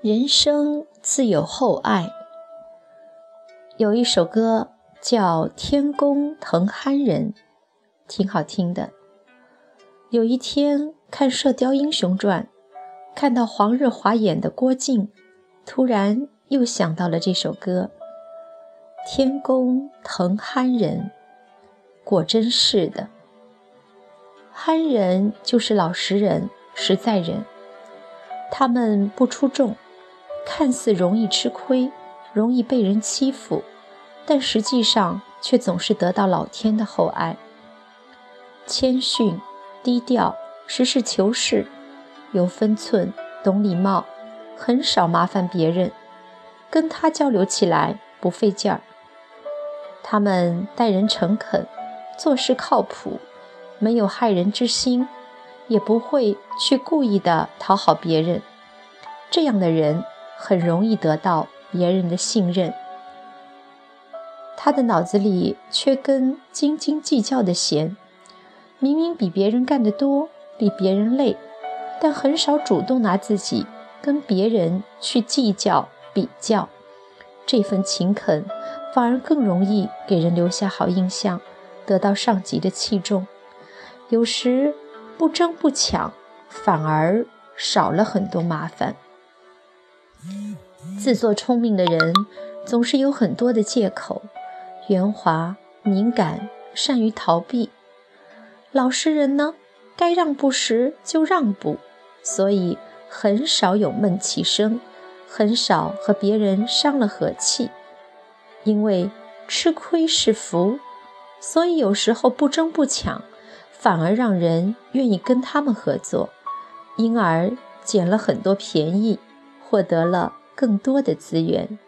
人生自有厚爱。有一首歌叫《天公疼憨人》，挺好听的。有一天看《射雕英雄传》，看到黄日华演的郭靖，突然又想到了这首歌。天公疼憨人，果真是的。憨人就是老实人、实在人，他们不出众。看似容易吃亏，容易被人欺负，但实际上却总是得到老天的厚爱。谦逊、低调、实事求是、有分寸、懂礼貌，很少麻烦别人，跟他交流起来不费劲儿。他们待人诚恳，做事靠谱，没有害人之心，也不会去故意的讨好别人。这样的人。很容易得到别人的信任。他的脑子里缺根斤斤计较的弦，明明比别人干得多，比别人累，但很少主动拿自己跟别人去计较比较。这份勤恳反而更容易给人留下好印象，得到上级的器重。有时不争不抢，反而少了很多麻烦。自作聪明的人总是有很多的借口，圆滑、敏感、善于逃避；老实人呢，该让步时就让步，所以很少有闷气声，很少和别人伤了和气。因为吃亏是福，所以有时候不争不抢，反而让人愿意跟他们合作，因而捡了很多便宜。获得了更多的资源。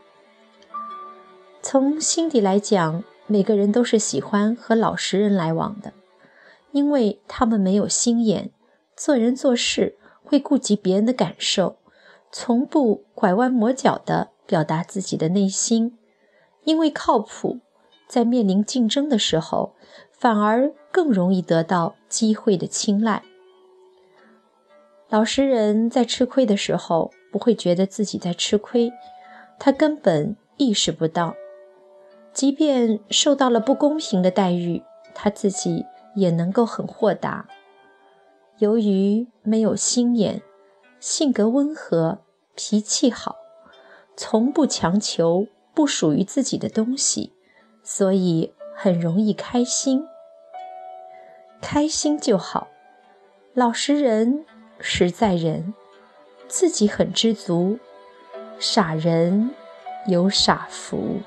从心底来讲，每个人都是喜欢和老实人来往的，因为他们没有心眼，做人做事会顾及别人的感受，从不拐弯抹角地表达自己的内心。因为靠谱，在面临竞争的时候，反而更容易得到机会的青睐。老实人在吃亏的时候。不会觉得自己在吃亏，他根本意识不到。即便受到了不公平的待遇，他自己也能够很豁达。由于没有心眼，性格温和，脾气好，从不强求不属于自己的东西，所以很容易开心。开心就好，老实人，实在人。自己很知足，傻人有傻福。